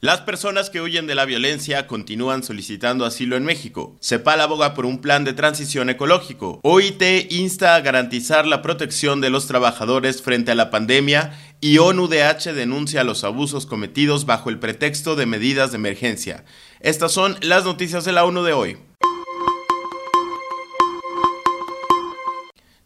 Las personas que huyen de la violencia continúan solicitando asilo en México. CEPAL aboga por un plan de transición ecológico. OIT insta a garantizar la protección de los trabajadores frente a la pandemia y ONUDH denuncia los abusos cometidos bajo el pretexto de medidas de emergencia. Estas son las noticias de la ONU de hoy.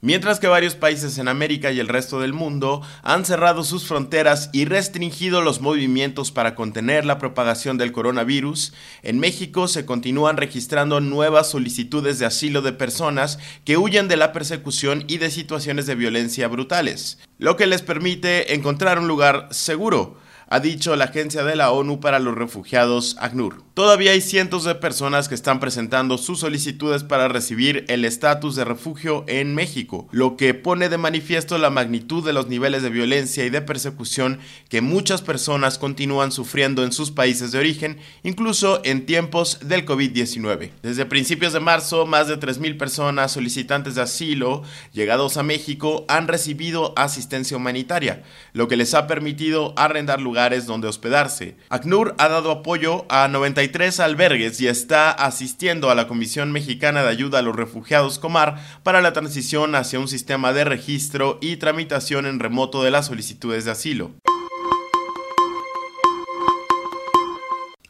Mientras que varios países en América y el resto del mundo han cerrado sus fronteras y restringido los movimientos para contener la propagación del coronavirus, en México se continúan registrando nuevas solicitudes de asilo de personas que huyen de la persecución y de situaciones de violencia brutales, lo que les permite encontrar un lugar seguro ha dicho la Agencia de la ONU para los Refugiados, ACNUR. Todavía hay cientos de personas que están presentando sus solicitudes para recibir el estatus de refugio en México, lo que pone de manifiesto la magnitud de los niveles de violencia y de persecución que muchas personas continúan sufriendo en sus países de origen, incluso en tiempos del COVID-19. Desde principios de marzo, más de 3.000 personas solicitantes de asilo llegados a México han recibido asistencia humanitaria, lo que les ha permitido arrendar lugares donde hospedarse. ACNUR ha dado apoyo a 93 albergues y está asistiendo a la Comisión Mexicana de Ayuda a los Refugiados Comar para la transición hacia un sistema de registro y tramitación en remoto de las solicitudes de asilo.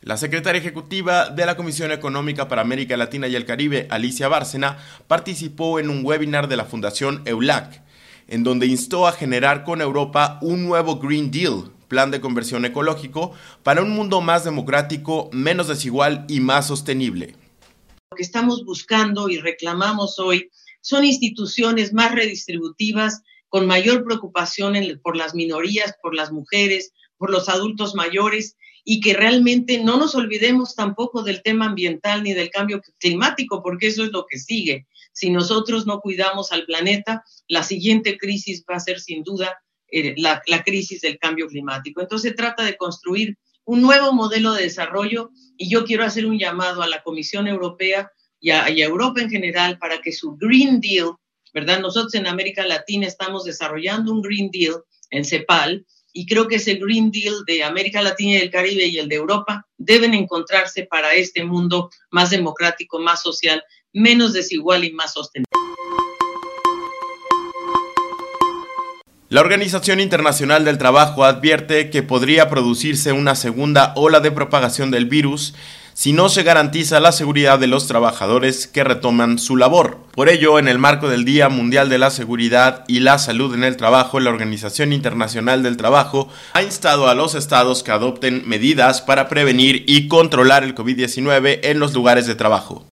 La secretaria ejecutiva de la Comisión Económica para América Latina y el Caribe, Alicia Bárcena, participó en un webinar de la Fundación EULAC, en donde instó a generar con Europa un nuevo Green Deal plan de conversión ecológico para un mundo más democrático, menos desigual y más sostenible. Lo que estamos buscando y reclamamos hoy son instituciones más redistributivas, con mayor preocupación por las minorías, por las mujeres, por los adultos mayores y que realmente no nos olvidemos tampoco del tema ambiental ni del cambio climático, porque eso es lo que sigue. Si nosotros no cuidamos al planeta, la siguiente crisis va a ser sin duda eh, la, crisis del cambio climático. Entonces se trata de construir un nuevo modelo de desarrollo y yo quiero hacer un llamado a la Comisión Europea y a, y a, Europa en general para que su Green Deal, ¿verdad? Nosotros en América Latina estamos desarrollando un Green Deal en CEPAL y creo que ese Green Deal de América Latina y el Caribe y el de Europa deben encontrarse para este mundo más democrático, más social, menos desigual y más sostenible. La Organización Internacional del Trabajo advierte que podría producirse una segunda ola de propagación del virus si no se garantiza la seguridad de los trabajadores que retoman su labor. Por ello, en el marco del Día Mundial de la Seguridad y la Salud en el Trabajo, la Organización Internacional del Trabajo ha instado a los estados que adopten medidas para prevenir y controlar el COVID-19 en los lugares de trabajo.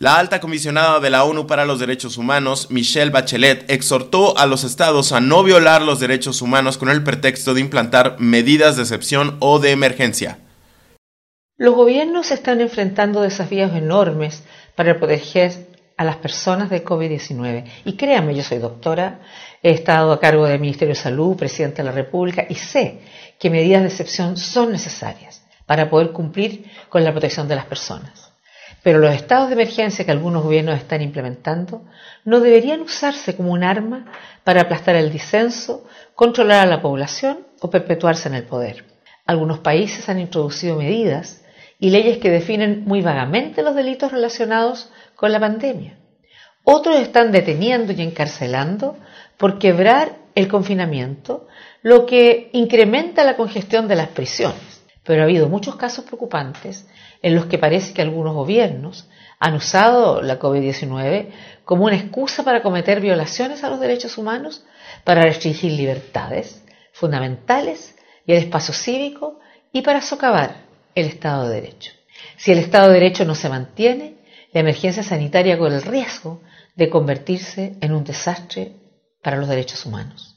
La alta comisionada de la ONU para los Derechos Humanos, Michelle Bachelet, exhortó a los estados a no violar los derechos humanos con el pretexto de implantar medidas de excepción o de emergencia. Los gobiernos están enfrentando desafíos enormes para proteger a las personas de COVID-19. Y créanme, yo soy doctora, he estado a cargo del Ministerio de Salud, presidente de la República, y sé que medidas de excepción son necesarias para poder cumplir con la protección de las personas. Pero los estados de emergencia que algunos gobiernos están implementando no deberían usarse como un arma para aplastar el disenso, controlar a la población o perpetuarse en el poder. Algunos países han introducido medidas y leyes que definen muy vagamente los delitos relacionados con la pandemia. Otros están deteniendo y encarcelando por quebrar el confinamiento, lo que incrementa la congestión de las prisiones. Pero ha habido muchos casos preocupantes en los que parece que algunos gobiernos han usado la COVID-19 como una excusa para cometer violaciones a los derechos humanos, para restringir libertades fundamentales y el espacio cívico y para socavar el Estado de Derecho. Si el Estado de Derecho no se mantiene, la emergencia sanitaria corre el riesgo de convertirse en un desastre para los derechos humanos.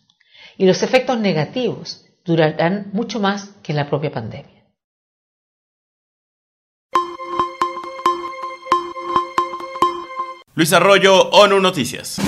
Y los efectos negativos durarán mucho más que la propia pandemia. Luis Arroyo, ONU Noticias.